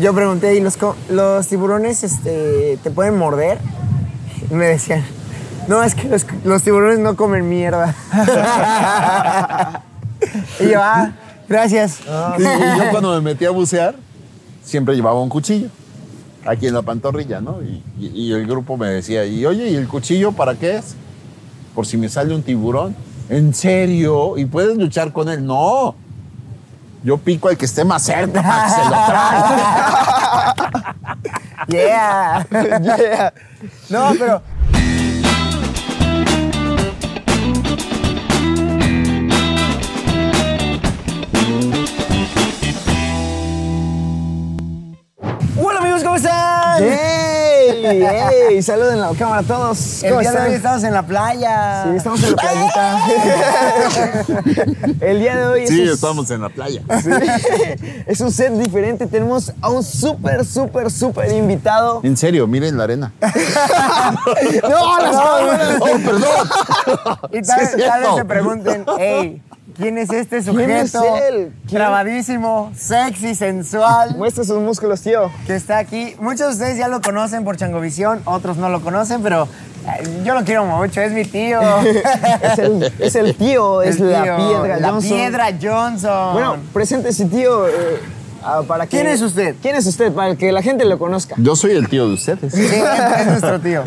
Yo pregunté, ¿y los, los tiburones este, te pueden morder? Y me decían, no, es que los, tiburones no comen mierda. y yo, ah, gracias. Y yo cuando me metí a bucear, siempre llevaba un cuchillo. Aquí en la pantorrilla, ¿no? Y- y el grupo me decía, y oye, ¿y el cuchillo para qué es? Por si me sale un tiburón. ¿En serio? ¿Y puedes luchar con él? No. Yo pico al que esté más cerca para que se lo trague. Yeah. yeah. No, pero. Hola amigos, ¿cómo están? ¡Ey! ¡Ey! Saluden a la cámara a todos. El ¿Cómo día de hoy estamos en la playa. Sí, estamos en la playita. El día de hoy Sí, es, estamos en la playa. sí, es un set diferente. Tenemos a un súper, súper, súper invitado. En serio, miren la arena. ¡No, las cámaras! ¡Oh, perdón! Y tal, Sí, tal vez se pregunten, hey, ¿quién es este sujeto? es él? ¿Quién? Trabadísimo, sexy, sensual, Muestra sus músculos, tío. que está aquí. Muchos de ustedes ya lo conocen por Changovisión, otros no lo conocen, pero eh, yo lo quiero mucho, es mi tío. Es el, es el tío, es la piedra La Johnson. piedra Johnson. Bueno, preséntese, tío. eh, ah, para que- ¿Quién es usted? ¿Quién es usted? Para que la gente lo conozca. Yo soy el tío de ustedes. Sí, es, es nuestro tío.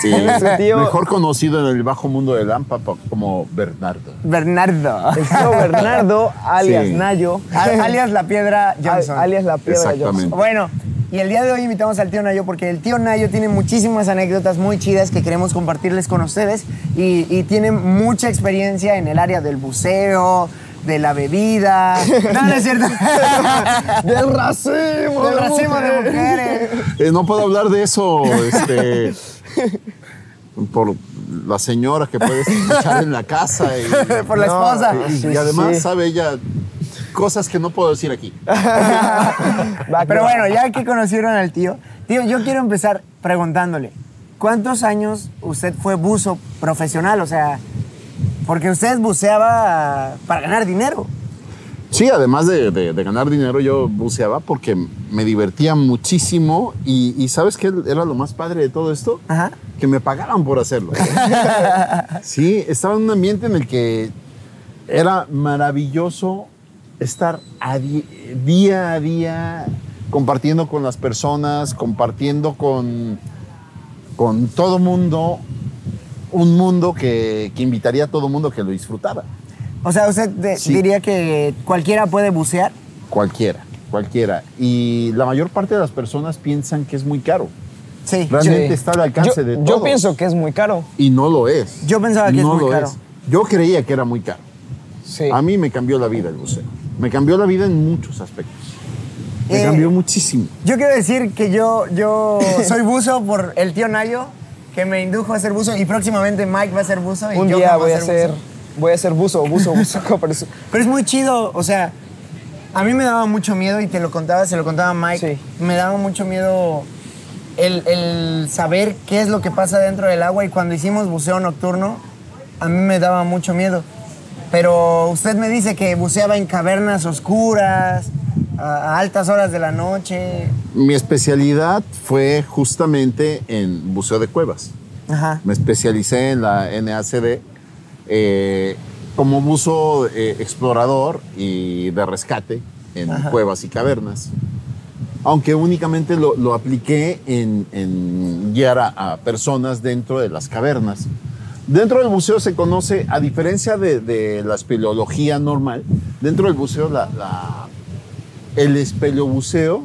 Sí, Su tío- mejor conocido en el bajo mundo del AMPA pa- como Bernardo. Bernardo. El tío Bernardo, alias Sí. Nayo. Al- alias la piedra Johnson. Al- alias la piedra Exactamente. Johnson. Bueno, y el día de hoy invitamos al tío Nayo porque el tío Nayo tiene muchísimas anécdotas muy chidas que queremos compartirles con ustedes y, y tiene mucha experiencia en el área del buceo, de la bebida. No, no es cierto. Del racismo. del racismo de mujeres. Eh, no puedo hablar de eso, este, por la señora que puedes escuchar en la casa. Y, Por la No, esposa. y- además sí. sabe ella cosas que no puedo decir aquí. Pero bueno, ya que conocieron al tío, tío, yo quiero empezar preguntándole, ¿cuántos años usted fue buzo profesional? O sea, porque usted buceaba para ganar dinero. Sí, además de, de- de ganar dinero, yo buceaba porque me divertía muchísimo y, y ¿sabes qué era lo más padre de todo esto? Ajá. Que me pagaban por hacerlo. sí, estaba en un ambiente en el que era maravilloso estar a día a día compartiendo con las personas, compartiendo con, con todo mundo, un mundo que, que invitaría a todo mundo que lo disfrutara. O sea, usted de- Sí. diría que cualquiera puede bucear. Cualquiera, cualquiera. Y la mayor parte de las personas piensan que es muy caro. Sí. Realmente Sí. está al alcance yo, de Yo todos. pienso que es muy caro. Y no lo es. Yo pensaba que es No muy lo caro. Yo creía que era muy caro. Sí. A mí me cambió la vida el buceo. Me cambió la vida en muchos aspectos. Me Eh, cambió muchísimo. Yo quiero decir que yo, yo soy buzo por el tío Nayo, que me indujo a ser buzo y próximamente Mike va a ser buzo. Y Un yo día voy a ser, buzo. voy a ser buzo, buzo, buzo. Pero es muy chido, o sea, a mí me daba mucho miedo y te lo contaba, se lo contaba Mike. Sí. Me daba mucho miedo el, el saber qué es lo que pasa dentro del agua y cuando hicimos buceo nocturno, a mí me daba mucho miedo. Pero usted me dice que buceaba en cavernas oscuras, a, altas horas de la noche. Mi especialidad fue justamente en buceo de cuevas. Ajá. Me especialicé en la NACD eh, como buzo eh, explorador y de rescate en cuevas y cavernas. Aunque únicamente lo, lo apliqué en, en guiar a, a personas dentro de las cavernas. Dentro del buceo se conoce, a diferencia de, de la espeleología normal, dentro del buceo la, la- el espeleobuceo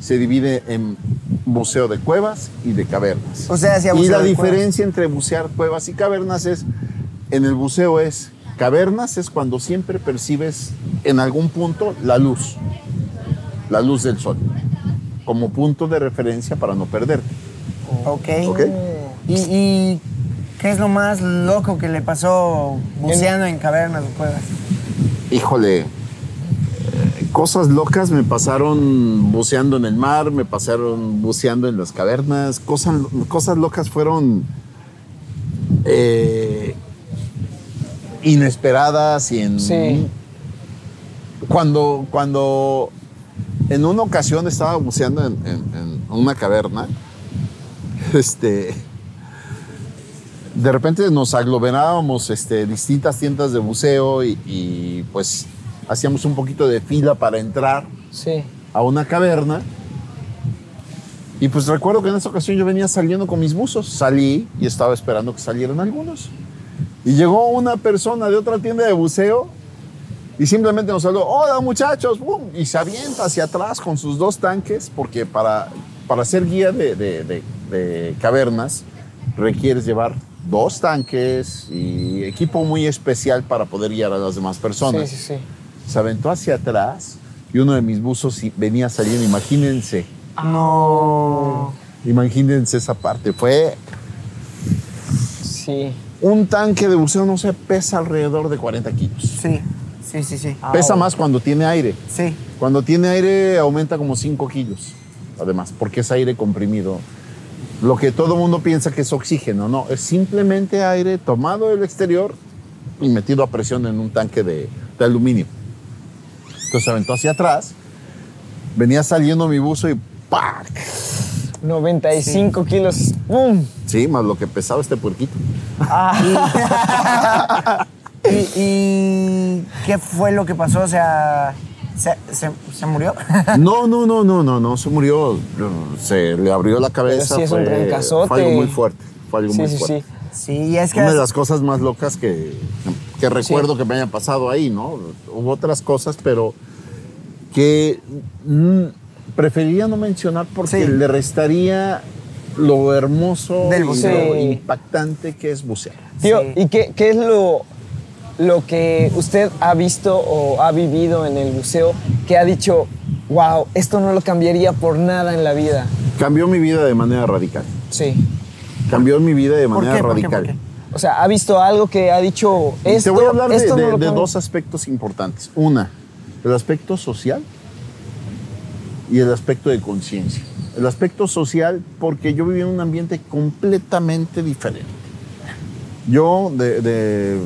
se divide en buceo de cuevas y de cavernas. O sea, hacía y buceo la de cuevas. diferencia entre bucear cuevas y cavernas es, en el buceo es, cavernas es cuando siempre percibes en algún punto la luz, la luz del sol, como punto de referencia para no perderte. Ok. Ok. ¿Y, y qué es lo más loco que le pasó buceando en cavernas o cuevas? Híjole, cosas locas me pasaron buceando en el mar, me pasaron buceando en las cavernas, cosas, cosas locas fueron eh, inesperadas y en... Sí. Cuando, cuando en una ocasión estaba buceando en, en- en una caverna. Este. De repente nos aglomerábamos este, distintas tiendas de buceo y, y, pues hacíamos un poquito de fila para entrar Sí. a una caverna. Y pues recuerdo que en esa ocasión yo venía saliendo con mis buzos. Salí y estaba esperando que salieran algunos. Y llegó una persona de otra tienda de buceo y simplemente nos saludó, hola muchachos, ¡pum! y se avienta hacia atrás con sus dos tanques, porque para, para ser guía de, de- de- de cavernas requieres llevar dos tanques y equipo muy especial para poder guiar a las demás personas Sí, sí, sí. Se aventó hacia atrás y uno de mis buzos venía saliendo. Imagínense, No. imagínense esa parte. Fue Sí. un tanque de buceo, no sé, pesa alrededor de 40 kilos. Sí, sí, sí, sí. Pesa Au. más cuando tiene aire. Sí. Cuando tiene aire aumenta como 5 kilos. Además, porque es aire comprimido. Lo que todo el mundo piensa que es oxígeno, no, es simplemente aire tomado del exterior y metido a presión en un tanque de, de aluminio. Entonces se aventó hacia atrás, venía saliendo mi buzo y ¡pac! 95 kilos. ¡Pum! Sí, más lo que pesaba este puerquito. ¿Y, y qué fue lo que pasó? O sea, ¿se, se, se murió? No, no, no, no, no, no, se murió, se le abrió la cabeza. sí es un fue, trancazote. fue algo muy fuerte, fue algo Sí, muy sí, fuerte. sí. sí, y es que... Una de las cosas más locas que, que recuerdo que me hayan pasado ahí, ¿no? Hubo otras cosas, pero que mm, preferiría no mencionar porque Sí. le restaría lo hermoso Del y lo Sí. impactante que es bucear. Tío, Sí. ¿y qué, qué es lo, lo que usted ha visto o ha vivido en el buceo que ha dicho, wow, esto no lo cambiaría por nada en la vida? Cambió mi vida de manera radical. Sí. Cambió mi vida de ¿Por manera qué? ¿Por qué? radical. ¿Por qué? O sea, ha visto algo que ha dicho, esto, Te voy a hablar de, no de- cambia". dos aspectos importantes. Una, el aspecto social y el aspecto de conciencia. El aspecto social porque yo vivía en un ambiente completamente diferente. Yo de, de-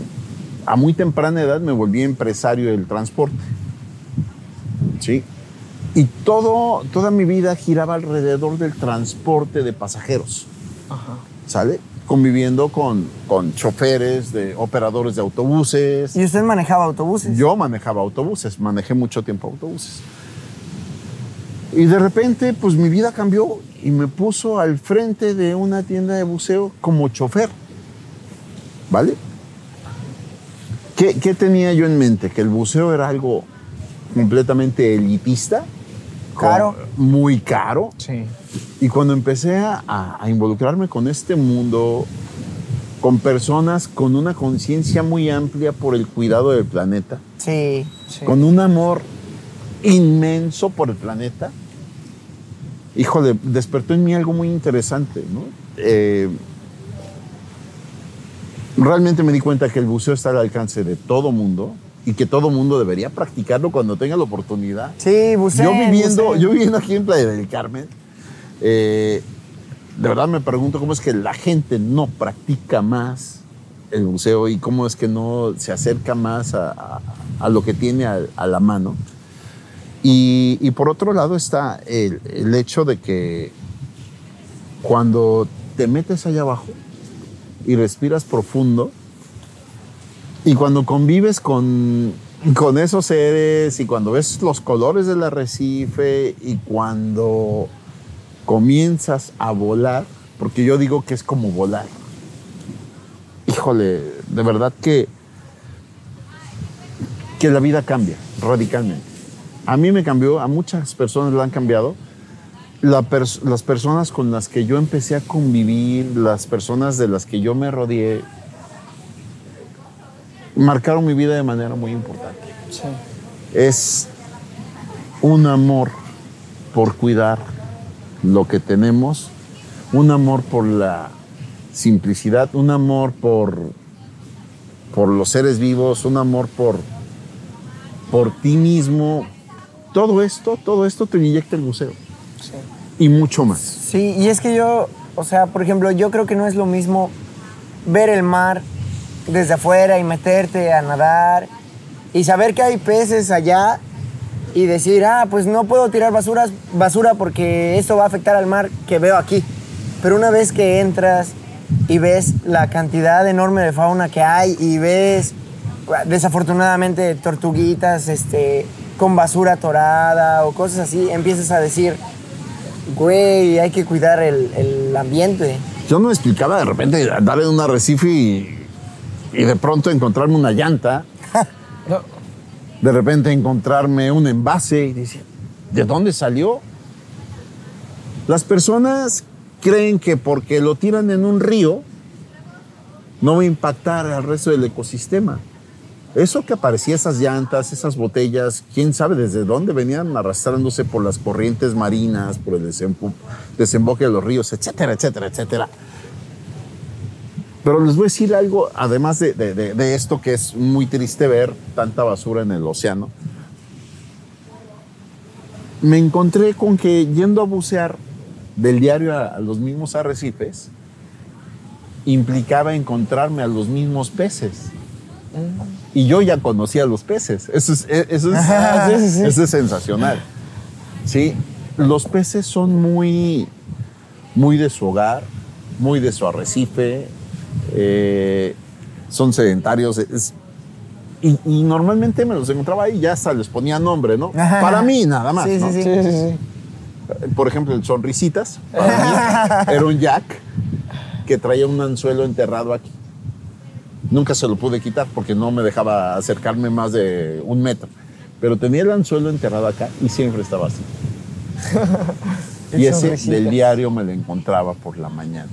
a muy temprana edad me volví empresario del transporte. ¿Sí? Y todo, toda mi vida giraba alrededor del transporte de pasajeros. ¿Sale? Conviviendo con, con choferes, de operadores de autobuses. ¿Y usted manejaba autobuses? Yo manejaba autobuses, manejé mucho tiempo autobuses. Y de repente, pues mi vida cambió y me puso al frente de una tienda de buceo como chofer. ¿Vale? ¿Qué, qué tenía yo en mente? Que el buceo era algo completamente elitista. Caro. Muy caro. Sí. Y cuando empecé a, a involucrarme con este mundo, con personas con una conciencia muy amplia por el cuidado del planeta, Sí. sí. con un amor inmenso por el planeta, híjole, despertó en mí algo muy interesante, ¿no? Eh, realmente me di cuenta que el buceo está al alcance de todo mundo y que todo mundo debería practicarlo cuando tenga la oportunidad. Sí, buceo. Yo viviendo, yo viviendo aquí en Playa del Carmen, eh, de verdad me pregunto cómo es que la gente no practica más el buceo y cómo es que no se acerca más a, a- a lo que tiene a, a la mano. Y, y por otro lado está el, el hecho de que cuando te metes allá abajo y respiras profundo, y cuando convives con, con esos seres y cuando ves los colores del arrecife y cuando comienzas a volar, porque yo digo que es como volar. Híjole, de verdad que, que la vida cambia radicalmente. A mí me cambió, a muchas personas le han cambiado. La pers- las personas con las que yo empecé a convivir, las personas de las que yo me rodeé, marcaron mi vida de manera muy importante. Sí. Es un amor por cuidar lo que tenemos, un amor por la simplicidad, un amor por, por los seres vivos, un amor por, por ti mismo. Todo esto, todo esto te inyecta el museo Sí. y mucho más. Sí, y es que yo, o sea, por ejemplo, yo creo que no es lo mismo ver el mar desde afuera y meterte a nadar y saber que hay peces allá y decir, ah, pues no puedo tirar basuras, basura porque eso va a afectar al mar que veo aquí. Pero una vez que entras y ves la cantidad enorme de fauna que hay y ves desafortunadamente tortuguitas este, con basura atorada o cosas así, empiezas a decir, güey, hay que cuidar el, el ambiente. Yo me explicaba de repente andar en un arrecife y, y de pronto encontrarme una llanta, No, de repente encontrarme un envase y decir, ¿de dónde salió? Las personas creen que porque lo tiran en un río no va a impactar al resto del ecosistema. Eso que aparecía, esas llantas, esas botellas, quién sabe desde dónde venían arrastrándose por las corrientes marinas, por el desembo- desemboque de los ríos, etcétera, etcétera, etcétera. Pero les voy a decir algo, además de, de- de- de esto que es muy triste ver tanta basura en el océano. Me encontré con que yendo a bucear del diario a, a los mismos arrecifes, implicaba encontrarme a los mismos peces. Y yo ya conocía a los peces. Eso es, e- eso es, Sí, sí, sí. eso es sensacional. Sí, los peces son muy, muy de su hogar, muy de su arrecife, eh, son sedentarios. es- y, y normalmente me los encontraba ahí y ya hasta les ponía nombre, ¿no? Ajá. Para mí nada más. Sí, sí, ¿no? sí. sí, sí, sí. Por ejemplo, el sonrisitas, para mí, era un jack que traía un anzuelo enterrado aquí. Nunca se lo pude quitar porque no me dejaba acercarme más de un metro. Pero tenía el anzuelo enterrado acá y siempre estaba así. Y ese sonrisitas. del diario me lo encontraba por la mañana.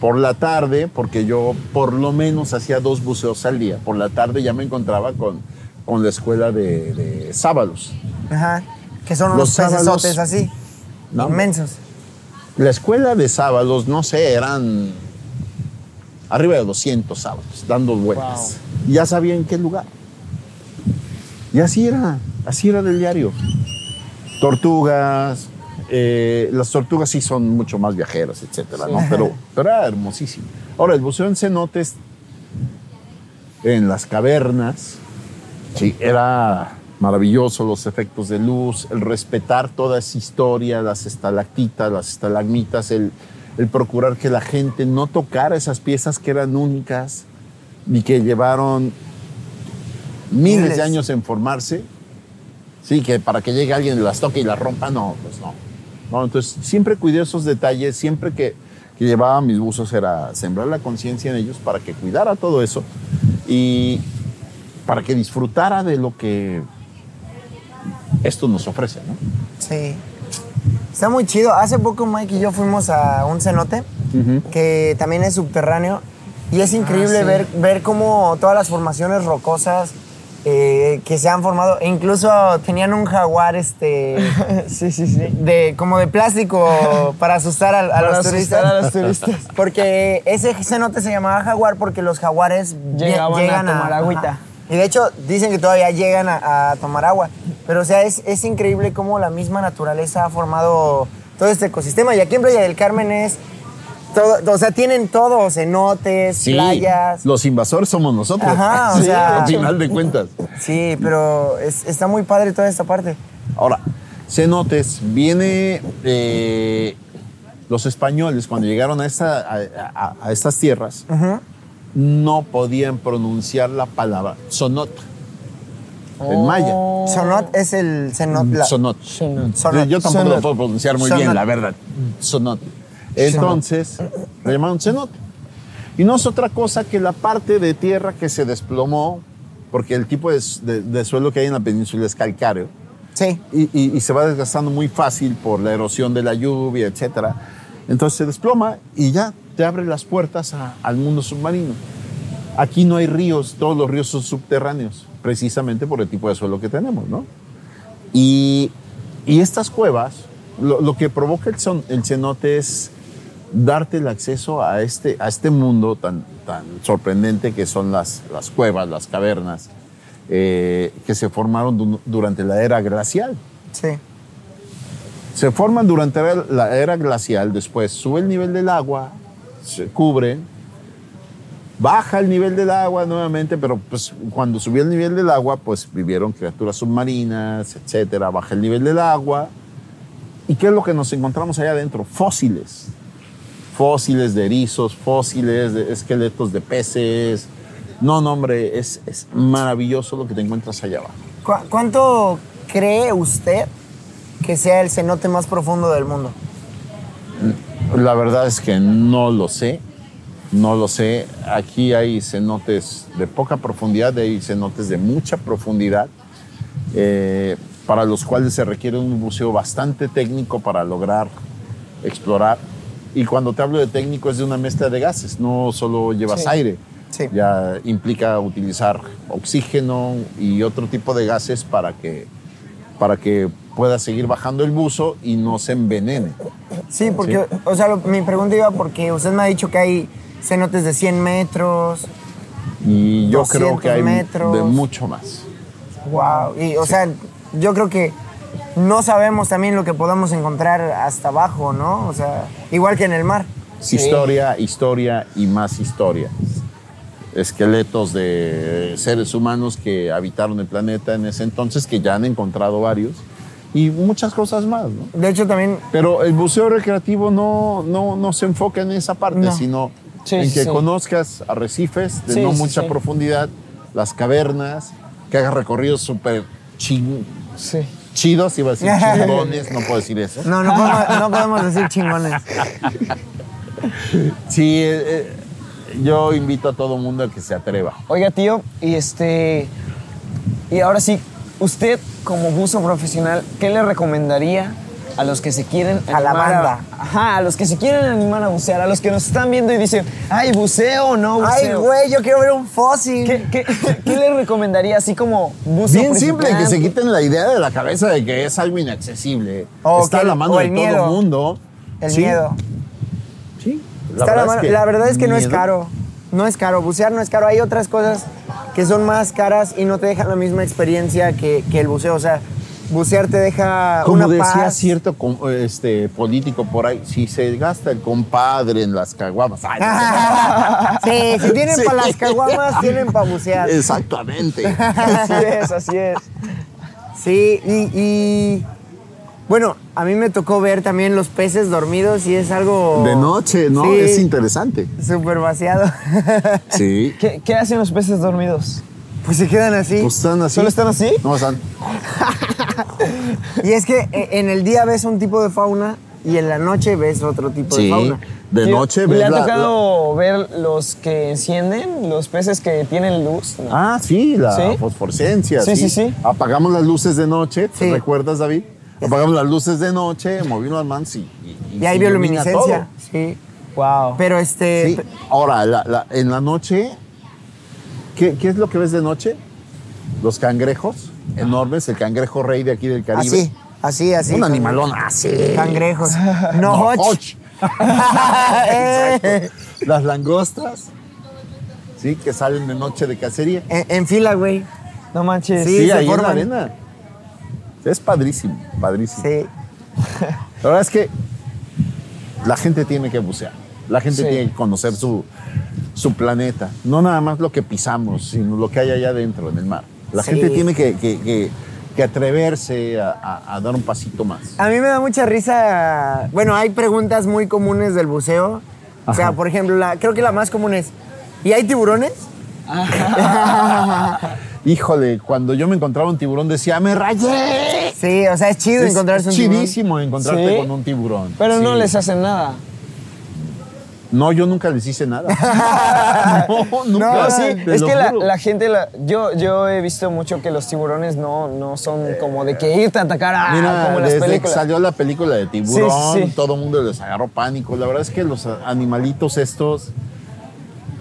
Por la tarde, porque yo por lo menos hacía dos buceos al día. Por la tarde ya me encontraba con, con la escuela de, de sábalos. Ajá. Que son Los pecesotes así, No. inmensos. La escuela de sábados, no sé, eran arriba de 200 sábados, dando vueltas. Y Ya sabía en qué lugar. Y así era, así era del diario. Tortugas, eh, las tortugas sí son mucho más viajeras, etcétera, ¿no? Pero, pero era hermosísimo. Ahora, el buceo en cenotes, en las cavernas, sí, era maravilloso los efectos de luz, el respetar toda esa historia, las estalactitas, las estalagmitas, el, el procurar que la gente no tocara esas piezas que eran únicas y que llevaron miles, Miles. de años en formarse. Sí, que para que llegue alguien y las toque y las rompa, no, pues no. No entonces, siempre cuidé esos detalles, siempre que, que llevaba mis buzos era sembrar la conciencia en ellos para que cuidara todo eso y para que disfrutara de lo que esto nos ofrece, ¿no? Sí. Está muy chido. Hace poco Mike y yo fuimos a un cenote que también es subterráneo y es increíble sí. ver, ver cómo todas las formaciones rocosas eh, que se han formado, e incluso tenían un jaguar este sí, sí, sí. de como de plástico para asustar a, a Para los asustar turistas. a los turistas. Porque ese cenote se llamaba jaguar porque los jaguares lle- Llegaban a llegan tomar agüita. ajá. Y de hecho dicen que todavía llegan a, a tomar agua. Pero o sea, es, es increíble cómo la misma naturaleza ha formado todo este ecosistema. Y aquí en Playa del Carmen es todo, o sea, tienen todo, cenotes, playas. Los invasores somos nosotros. Ajá, o Sí, sea- al final de cuentas. Sí, pero es- está muy padre toda esta parte. Ahora, cenotes, viene eh, los españoles cuando llegaron a, esta- a- a- a estas tierras, no podían pronunciar la palabra sonot en maya. Sonot es el cenot. la- Sonot. Sonot. Sonot. Yo tampoco Sonot. lo puedo pronunciar muy Sonot. bien, la verdad. Sonot. Entonces, le llamaron cenote. Y no es otra cosa que la parte de tierra que se desplomó, porque el tipo de, de- de suelo que hay en la península es calcáreo, Sí. y, y- y se va desgastando muy fácil por la erosión de la lluvia, etc. Entonces se desploma y ya te abre las puertas a- al mundo submarino. Aquí no hay ríos, todos los ríos son subterráneos, precisamente por el tipo de suelo que tenemos, ¿no? Y, y estas cuevas, lo, lo que provoca el, son- el cenote es darte el acceso a este, a este mundo tan, tan sorprendente que son las, las cuevas, las cavernas, eh, que se formaron du- durante la era glacial. Sí. Se forman durante la era glacial, después sube el nivel del agua, se cubren Baja el nivel del agua nuevamente, pero pues cuando subió el nivel del agua, pues vivieron criaturas submarinas, etcétera. Baja el nivel del agua. ¿Y qué es lo que nos encontramos allá adentro? Fósiles. Fósiles de erizos, fósiles de esqueletos de peces. No, no, hombre, es, es maravilloso lo que te encuentras allá abajo. ¿Cu- ¿Cuánto cree usted que sea el cenote más profundo del mundo? La verdad es que no lo sé, no lo sé. Aquí hay cenotes de poca profundidad, hay cenotes de mucha profundidad, eh, para los cuales se requiere un buceo bastante técnico para lograr explorar. Y cuando te hablo de técnico es de una mezcla de gases, no solo llevas Sí. aire. Sí. Ya implica utilizar oxígeno y otro tipo de gases para que, para que pueda seguir bajando el buzo y no se envenene. Sí, porque, o sea, lo- mi pregunta iba porque usted me ha dicho que hay cenotes de 100 metros. Y yo creo 200 que hay metros. de mucho más. Wow. Y, o sea, yo creo que no sabemos también lo que podamos encontrar hasta abajo, ¿no? O sea, igual que en el mar. Sí. Historia, historia y más historia. Esqueletos de seres humanos que habitaron el planeta en ese entonces, que ya han encontrado varios, y muchas cosas más, ¿no? De hecho, también Pero el buceo recreativo no, no, no se enfoca en esa parte, No. sino Sí, en que sí. conozcas arrecifes de Sí, no mucha sí. profundidad, las cavernas, que hagas recorridos súper chin- Sí. Chidos, iba a decir chingones, no puedo decir eso. no, no podemos, no podemos decir chingones. Sí, eh, eh, yo invito a todo mundo a que se atreva. Oiga, tío, y este. Y ahora sí, usted como buzo profesional, ¿qué le recomendaría a los que se quieren A la animar banda. ajá, a los que se quieren animar a bucear, a los que nos están viendo y dicen, ay, buceo o no Ay, buceo. güey, yo quiero ver un fósil. ¿Qué, qué, qué le recomendaría así como buzo Bien simple, que se quiten la idea de la cabeza de que es algo inaccesible. Está que a la mano de todo el mundo. El Sí, miedo. Sí. Está a la, mano- la verdad es que no es caro. No es caro. Bucear no es caro. Hay otras cosas que son más caras y no te dejan la misma experiencia que, que el buceo. O sea, bucear te deja Como una decía paz. cierto este, político por ahí, si se gasta el compadre en las caguamas. ay, sí, si tienen Sí. para las caguamas, tienen para bucear. Exactamente. Así es, así es. Sí, y, y, bueno, a mí me tocó ver también los peces dormidos y es algo... De noche, ¿no? Sí, Es interesante. Súper vaciado. Sí. ¿Qué, qué hacen los peces dormidos? pues se quedan así. Pues están así. ¿Solo están así? No, están. Y es que eh, en el día ves un tipo de fauna y en la noche ves otro tipo de Sí. fauna. De noche ¿y ves ¿Le ha la- tocado ver los que encienden, los peces que tienen luz? No. Ah, sí, la ¿Sí? fosforescencia. Sí, sí, sí. Apagamos las luces de noche, ¿te recuerdas, David? Apagamos las luces de noche, movimos las manos y, y, Y hay bioluminiscencia. Sí. Wow. Pero este... Ahora, la- la- en la noche, ¿qué, qué es lo que ves de noche? Los cangrejos enormes, el cangrejo rey de aquí del Caribe. Así, así, así. Un animalón así. Cangrejos. No, No, och. Las langostas, sí, que salen de noche de cacería. en, en fila, güey. No manches. Sí, Sí, ahí en la arena. Es padrísimo, padrísimo. Sí. La verdad es que la gente tiene que bucear. La gente Sí. tiene que conocer su, su planeta. No nada más lo que pisamos, sino lo que hay allá adentro, en el mar. La Sí. gente tiene que, que- que- que atreverse a, a- a dar un pasito más. A mí me da mucha risa. Bueno, hay preguntas muy comunes del buceo. O sea, por ejemplo, la, creo que la más común es: ¿y hay tiburones? Híjole, cuando yo me encontraba un tiburón decía, ¡me rayé! Sí, o sea, es chido Es, encontrarse es un tiburón. chidísimo encontrarte Sí. con un tiburón. Pero no les hacen nada. No, yo nunca les hice nada. no, nunca. No, sí, es que la, gente, la- yo, yo he visto mucho que los tiburones no, no son como de que irte a atacar a, Mira, como en las desde que películas. salió la película de Tiburón, Sí, sí, sí. todo el mundo les agarró pánico. La verdad es que los animalitos estos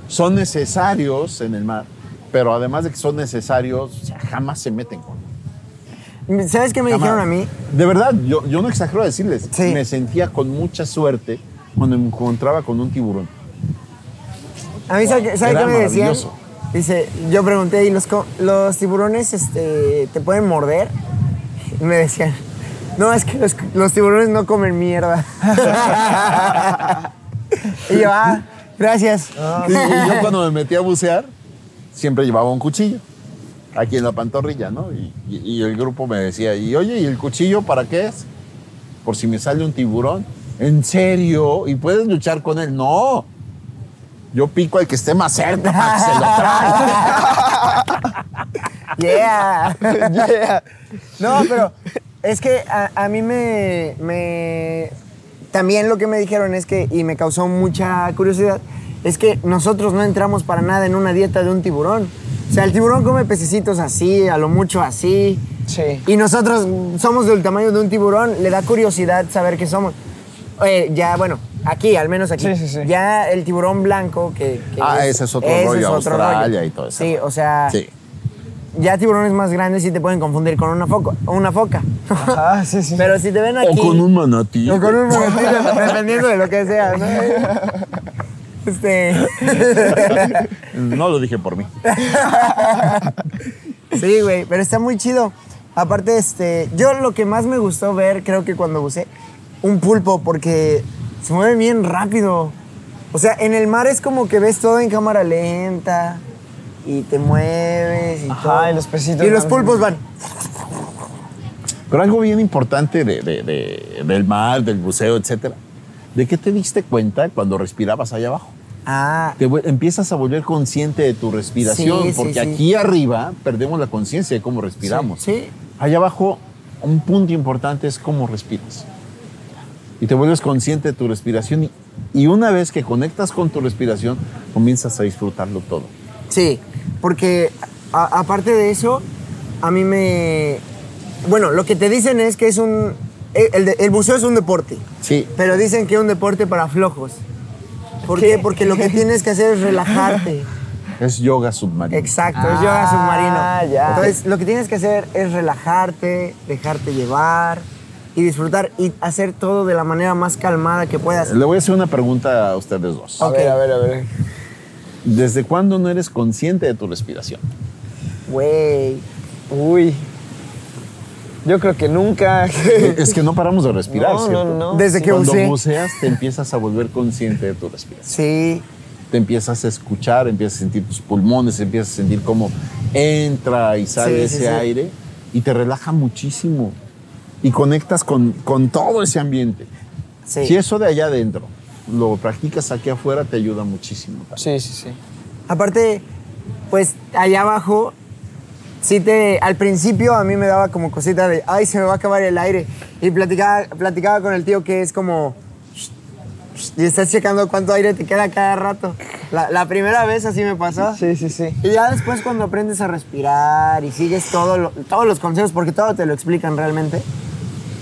son necesarios en el mar, pero además de que son necesarios, o sea, jamás se meten con ¿Sabes qué me jamás. dijeron a mí? De verdad, yo, yo no exagero a decirles, Sí. me sentía con mucha suerte cuando me encontraba con un tiburón. A mí, ¿sabe, qué- sabe qué me decían? Dice, yo pregunté, ¿y los, los tiburones este, te pueden morder? Y me decían, no, es que los, los tiburones no comen mierda. y yo, ah, Gracias. Ah, Y yo cuando me metí a bucear, siempre llevaba un cuchillo. Aquí en la pantorrilla, ¿no? Y, y- y el grupo me decía, y oye, ¿y el cuchillo para qué es? Por si me sale un tiburón. ¿En serio? ¿Y puedes luchar con él? No. Yo pico al que esté más cerca para que se lo trague. Yeah. Yeah. No, pero es que a, a mí me, me- También lo que me dijeron es que, y me causó mucha curiosidad, es que nosotros no entramos para nada en una dieta de un tiburón. O sea, el tiburón come pececitos así, a lo mucho así. Sí. Y nosotros somos del tamaño de un tiburón, le da curiosidad saber qué somos. Eh, ya, bueno, aquí, al menos aquí. Sí, sí, sí. Ya el tiburón blanco, que. que Ah, ese es otro rollo, Australia rollo. y todo eso. Sí, o sea. Sí. Ya tiburones más grandes sí te pueden confundir con una foca. Una foca. Ah, sí, sí. Pero si te ven aquí. O con un manatí. O con un manatí, dependiendo de lo que sea. ¿no? Este. No lo dije por mí. Sí, güey, pero está muy chido. Aparte, este, yo lo que más me gustó ver, creo que cuando buceé, un pulpo, porque se mueve bien rápido. O sea, en el mar es como que ves todo en cámara lenta y te mueves y Ajá, todo. y los Y los pulpos van. Pero algo bien importante de- de- de- del mar, del buceo, etcétera. ¿De qué te diste cuenta cuando respirabas allá abajo? Ah, Te empiezas a volver consciente de tu respiración, Sí, porque sí. aquí arriba perdemos la conciencia de cómo respiramos. sí. Allá abajo, un punto importante es cómo respiras. Y te vuelves consciente de tu respiración y, y una vez que conectas con tu respiración, comienzas a disfrutarlo todo. Sí, porque a- aparte de eso, a mí me... Bueno, lo que te dicen es que es un... El, de- el buceo es un deporte, Sí. pero dicen que es un deporte para flojos. ¿Por qué? ¿Qué? Porque lo que tienes que hacer es relajarte. Es yoga submarino. Exacto, es Ah, yoga submarino. ya. Entonces, lo que tienes que hacer es relajarte, dejarte llevar y disfrutar y hacer todo de la manera más calmada que puedas. Le voy a hacer una pregunta a ustedes dos. A Ok. ver, a ver, a ver. ¿Desde cuándo no eres consciente de tu respiración? Güey. Uy. Yo creo que nunca. es que no paramos de respirar, No, ¿cierto? no, no. Desde que Cuando buceé. buceas te empiezas a volver consciente de tu respiración. Sí, Te empiezas a escuchar, empiezas a sentir tus pulmones, empiezas a sentir cómo entra y sale Sí, sí, ese sí. aire y te relaja muchísimo. Y conectas con, con todo ese ambiente. sí. Si eso de allá adentro lo practicas aquí afuera, te ayuda muchísimo. Sí, sí, sí. Aparte, pues allá abajo, sí te, al principio a mí me daba como cosita de, ay, se me va a acabar el aire. Y platicaba, platicaba con el tío que es como, y estás checando cuánto aire te queda cada rato. La, la primera vez así me pasó. Sí, sí, sí. Y ya después cuando aprendes a respirar y sigues todo lo- todos los consejos, porque todo te lo explican realmente,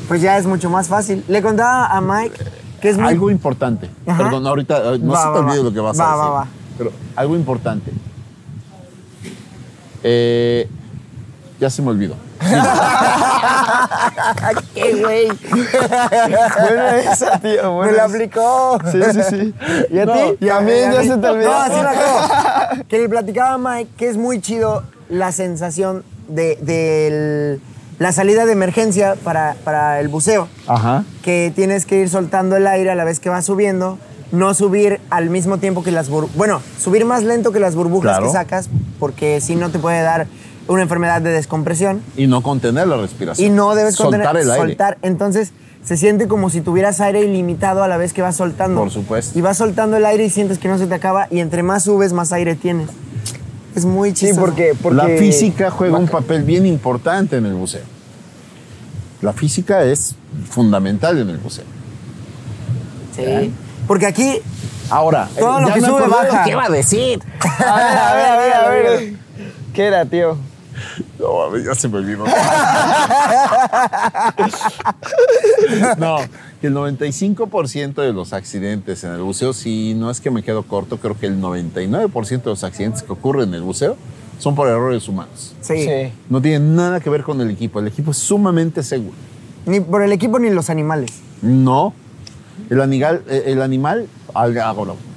pues ya es mucho más fácil. Le contaba a Mike que es muy... Algo importante. Ajá. Perdón, ahorita eh, no Va, se te va, olvide va. lo que vas Va, a decir. va, va. Pero algo importante. Eh, ya se me olvidó. ¡Qué güey! Buena esa, tío. Me la aplicó. Sí, sí, sí. ¿Y a No, ti? Y a mí ya se te olvidó. No, así me acabo. Que le platicaba a Mike que es muy chido la sensación de, del- la salida de emergencia para, para el buceo. Ajá. Que tienes que ir soltando el aire a la vez que vas subiendo. No subir al mismo tiempo que las burbujas. Bueno, subir más lento que las burbujas Claro. que sacas, porque si no te puede dar una enfermedad de descompresión. Y no contener la respiración. Y no debes soltar contener, el aire. soltar. Entonces se siente como si tuvieras aire ilimitado a la vez que vas soltando. Por supuesto. Y vas soltando el aire y sientes que no se te acaba y entre más subes, más aire tienes. Es muy Sí, chistoso. porque, porque... La física juega un papel bien importante en el buceo. La física es fundamental en el buceo. Sí. Porque aquí Ahora, Todo lo ya que me sube, baja. que iba a decir. A ver, a ver, a ver, a ver. ¿Qué era, tío? No, a ver, ya se me olvidó. no, que el 95% de los accidentes en el buceo, si no es que me quedo corto, creo que el 99% de los accidentes que ocurren en el buceo son por errores humanos. sí, Sí. No tienen nada que ver con el equipo. El equipo es sumamente seguro. ni por el equipo ni los animales. No. El animal, eh, el animal,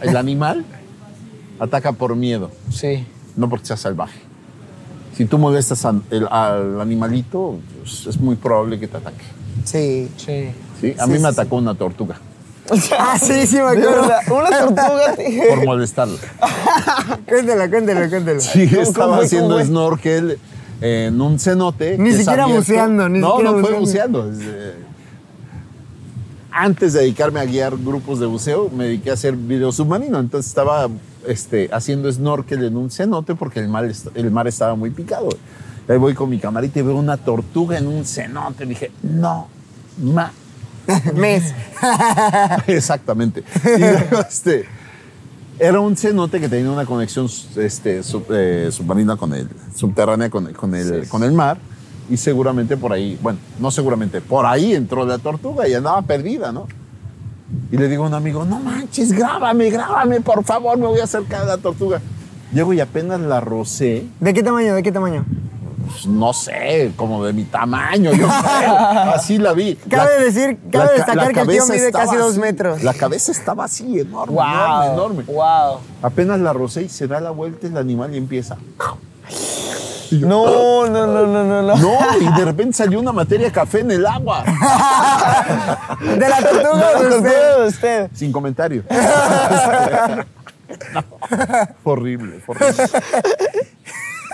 el animal ataca por miedo, Sí. no porque sea salvaje. Si tú molestas al animalito, pues, es muy probable que te ataque. Sí. Sí. ¿sí? A Sí, mí sí, me atacó una tortuga. Ah, sí, sí, me acuerdo. una tortuga. te- por molestarlo. Cuéntelo, cuéntelo, cuéntelo. Sí, ¿Cómo estaba haciendo snorkel en un cenote. Ni siquiera buceando, ni no, siquiera no fue buceando. eh, antes de dedicarme a guiar grupos de buceo, me dediqué a hacer video submarino. Entonces estaba este, haciendo snorkel en un cenote porque el mar, el mar estaba muy picado. Ahí voy con mi camarita y veo una tortuga en un cenote. Dije, no, ma. Mes. Exactamente. Y luego, este, era un cenote que tenía una conexión este, sub- eh, submarina con el, subterránea con, el- con, el, con el mar. Y seguramente por ahí, bueno, no seguramente, por ahí entró la tortuga y andaba perdida, ¿no? Y le digo a un amigo, no manches, grábame, grábame, por favor, me voy a acercar a la tortuga. Llego y apenas la rocé, ¿De qué tamaño? ¿De qué tamaño? Pues, no sé, como de mi tamaño, yo creo. Así la vi. Cabe La- decir- cabe ca- destacar la que el tío mide casi dos así. metros. La cabeza estaba así, enorme, Wow. enorme, enorme. Wow. Apenas la rocé y se da la vuelta el animal y empieza. No, no, no, no, no, no. No, y de repente salió una materia café en el agua. De la tortuga de usted. de usted. Sin comentario. Horrible, horrible.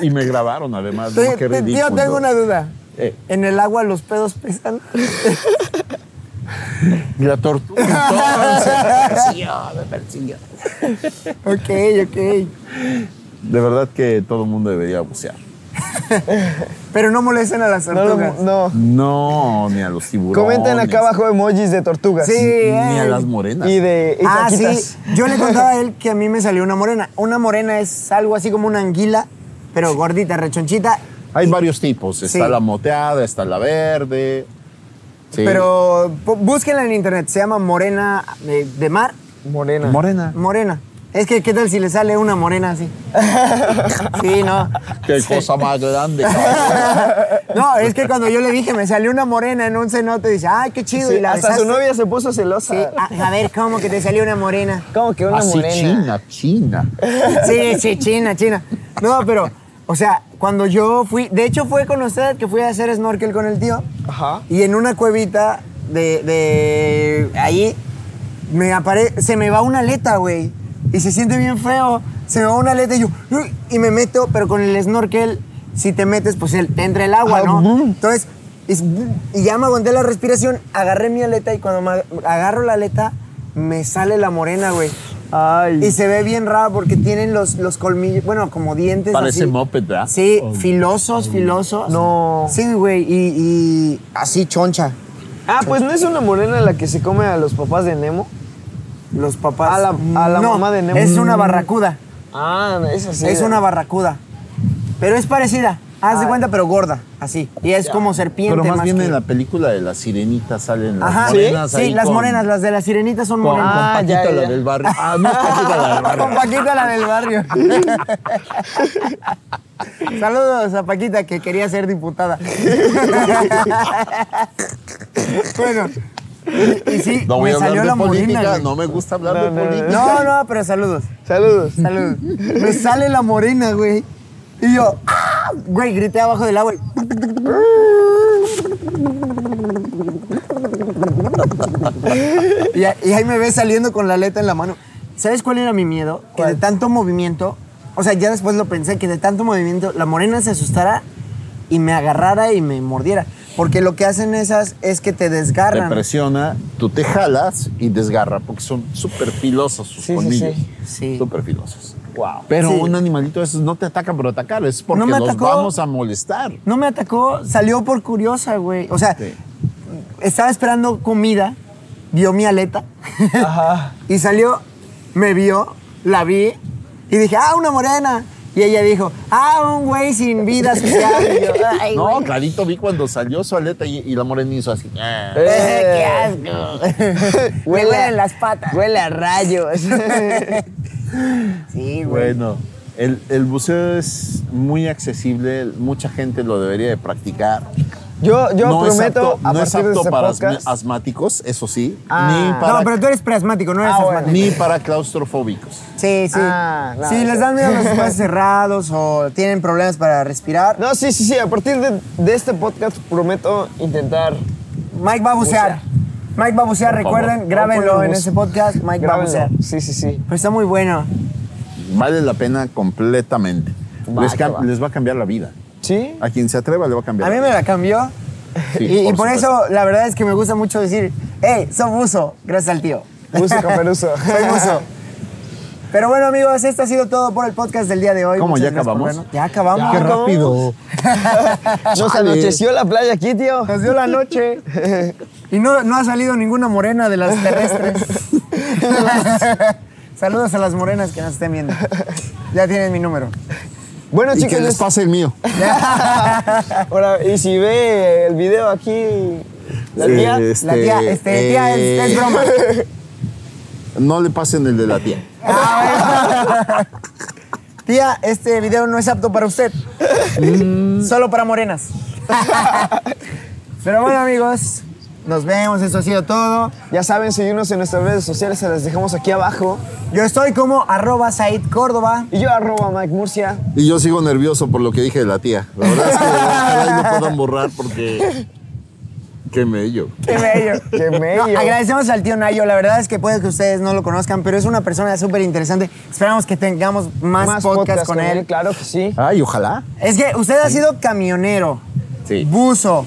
Y me grabaron además. ¿no? Qué ridículo. Tío, tengo una duda. Eh, ¿En el agua los pedos pesan? y la tortuga entonces me persiguió, me persiguió. Ok, ok. De verdad que todo el mundo debería bucear. Pero no molesten a las tortugas. no. No, ni a los tiburones. Comenten acá abajo emojis de tortugas. Sí, Ni a eh. las morenas. Y de Ah, sí. Yo le contaba a él que a mí me salió una morena. Una morena es algo así como una anguila, pero gordita, rechonchita. Hay varios tipos. Está Sí. la moteada, está la verde. Sí. Pero búsquenla en internet. Se llama morena de, de mar. Morena. Morena. Morena. Es que, ¿qué tal si le sale una morena así? Sí, no. Qué cosa más grande. cabrón. No, es que cuando yo le dije, me salió una morena en un cenote, dice, ay, qué chido. Sí, y la hasta su novia se puso celosa. Sí, a, a ver, ¿cómo que te salió una morena? ¿Cómo que una Así morena? China, China. Sí, sí, China, China. No, pero, o sea, cuando yo fui, de hecho fue con usted que fui a hacer snorkel con el tío. Ajá. Y en una cuevita de, de ahí me apare se me va una aleta, güey. Y se siente bien feo. Se me va una aleta y yo, y me meto, pero con el snorkel, si te metes, pues el- te entra el agua, Ah, ¿no? Entonces, es- y ya me aguanté la respiración, agarré mi aleta y cuando me agarro la aleta, me sale la morena, güey. Ay. Y se ve bien raro porque tienen los, los colmillos, bueno, como dientes. Parece así. moped, ¿verdad? Sí, Oh. filosos, filosos. No. Sí, güey, y, y así choncha. Ah, pues no es una morena la que se come a los papás de Nemo. Los papás. A la- a la No, mamá de Nemo. Es una barracuda. Ah, esa sí. Es una barracuda. Pero es parecida. Haz de cuenta, pero gorda. Así. Y es como serpiente. Pero más bien que- en la película de la sirenita salen las Ajá. morenas Sí, ahí las con- morenas, las de la sirenita son Con, morenas. con Ah, Paquita, ya, la del barrio. Ah, no es Paquita, la del barrio. Con Paquita, la del barrio. Saludos a Paquita, que quería ser diputada. bueno, y, y sí, No voy me a hablar salió de la morena. política, güey. no me gusta hablar No, de política. No, no, pero saludos. Saludos. Saludos. Me sale la morena, güey. Y yo, ¡ah! güey, grité abajo del agua. y- Y, a- y ahí me ves saliendo con la aleta en la mano. ¿Sabes cuál era mi miedo? Que de tanto movimiento, o sea, ya después lo pensé, que de tanto movimiento la morena se asustara y me agarrara y me mordiera. Porque lo que hacen esas es que te Te desgarran. presiona, tú te jalas y desgarra porque son súper filosos sus sí, colmillos. sí. Sí. Súper filosos. Wow. Pero Sí. un animalito de esos no te ataca por atacar, es porque No me los atacó. vamos a molestar. No me atacó, salió por curiosa, güey. O sea, Sí. estaba esperando comida, vio mi aleta Ajá. y salió, me vio, la vi y dije, ah, una morena. Y ella dijo, ah, un güey sin vida social. Y yo, "Ay, No, güey". clarito vi cuando salió su aleta y, y la morena hizo así. "Ah". Eh, ¡Qué asco! Me huelen las patas. Huele a rayos. Sí, güey. Bueno, el, el buceo es muy accesible, mucha gente lo debería de practicar. Yo, yo no prometo, es apto, a no es apto este para podcast, asmáticos, eso sí, Ah. ni, para, No, pero tú eres preasmático, no eres Ah, bueno. asmático. ni para claustrofóbicos. Sí, sí. Ah, no, si les dan miedo los espacios cerrados o tienen problemas para respirar, No, sí, sí, sí. A partir de, de este podcast prometo intentar. Mike va a bucear. Mike va a bucear, Por favor. recuerden, grábenlo en ese podcast. Mike va a Grábenlo. bucear. Sí, sí, sí. Pero está muy bueno. Vale la pena completamente. Va, les, que cam- va. les va a cambiar la vida. ¿Sí? A quien se atreva le va a cambiar A mí me la cambió. Sí, y, y por eso, la verdad es que me gusta mucho decir, hey, soy buzo, gracias al tío. Buzo. Soy buzo. Pero bueno, amigos, esto ha sido todo por el podcast del día de hoy. ¿Cómo, Muchas ya gracias por acabamos? vernos. Ya acabamos. Qué rápido. Nos anocheció la playa aquí, tío. Nos dio la noche. Y no, no ha salido ninguna morena de las terrestres. Saludos a las morenas que nos estén viendo. Ya tienen mi número. Bueno, Y chicos, que les pase el mío. ahora, y si ve el video aquí, la tía, Este, La tía, este, tía, es, eh, es broma. No le pasen el de la tía. Tía, este video no es apto para usted. Solo para morenas. Pero bueno, amigos, nos vemos. Esto ha sido todo. ya saben, seguirnos en nuestras redes sociales, se las dejamos aquí abajo. Yo estoy como arroba Said Córdoba. Y yo, arroba Mike Murcia. Y yo sigo nervioso por lo que dije de la tía. La verdad es que ojalá y lo puedan borrar porque. Qué mello. Qué bello. Qué bello. No, agradecemos al tío Nayo. La verdad es que puede que ustedes no lo conozcan, pero es una persona súper interesante. Esperamos que tengamos más, podcasts con, él. Claro que sí. Ay, ojalá. Es que usted ha sido camionero, Sí. buzo,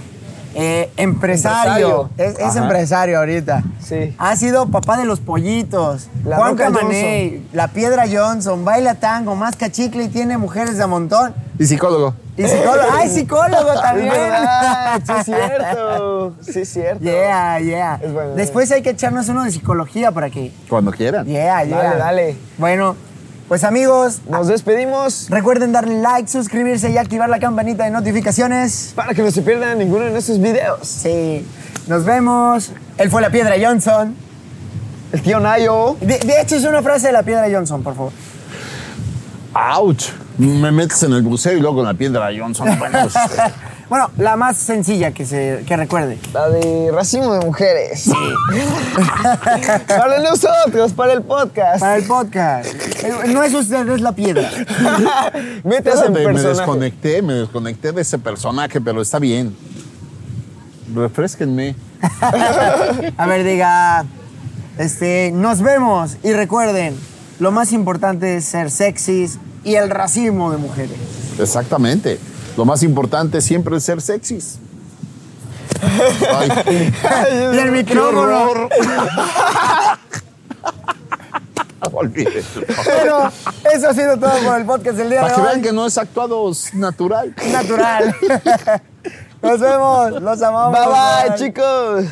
eh, empresario. Empresario. Es, empresario ahorita. Sí. Ha sido papá de los pollitos. La Juan Camaney, La Piedra Johnson, baila tango, más cachicle y tiene mujeres de a montón. Y psicólogo. Y psicólogo. ¡Ay, psicólogo Es también! verdad, sí es cierto. Sí es cierto. Yeah, yeah. Es bueno, Después hay que echarnos uno de psicología para que. Cuando quieran. Yeah, yeah. Dale, dale. Bueno, pues amigos, Nos despedimos recuerden darle like, suscribirse y activar la campanita de notificaciones. para que no se pierdan ninguno de nuestros videos. Sí. Nos vemos. Él fue la Piedra Johnson. El tío Nayo. De, de hecho, es una frase de la Piedra Johnson, por favor. ¡Auch! Me metes en el buceo y luego con la piedra Johnson. Bueno, pues, Bueno, la más sencilla que, se, que recuerde. La de racimo de mujeres. para nosotros, para el podcast. Para el podcast. No es usted, es la piedra. Métase en me desconecté, me desconecté de ese personaje, pero está bien. Refresquenme. A ver, diga. Este, nos vemos y recuerden, lo más importante es ser sexys y el racismo de mujeres. Exactamente. Lo más importante siempre es ser sexys. Ay, Y el micrófono. Bueno, eso ha sido todo por el podcast del día Para de que hoy. vean que no es actuado natural. Natural. Nos vemos, los amamos. Bye bye, chicos.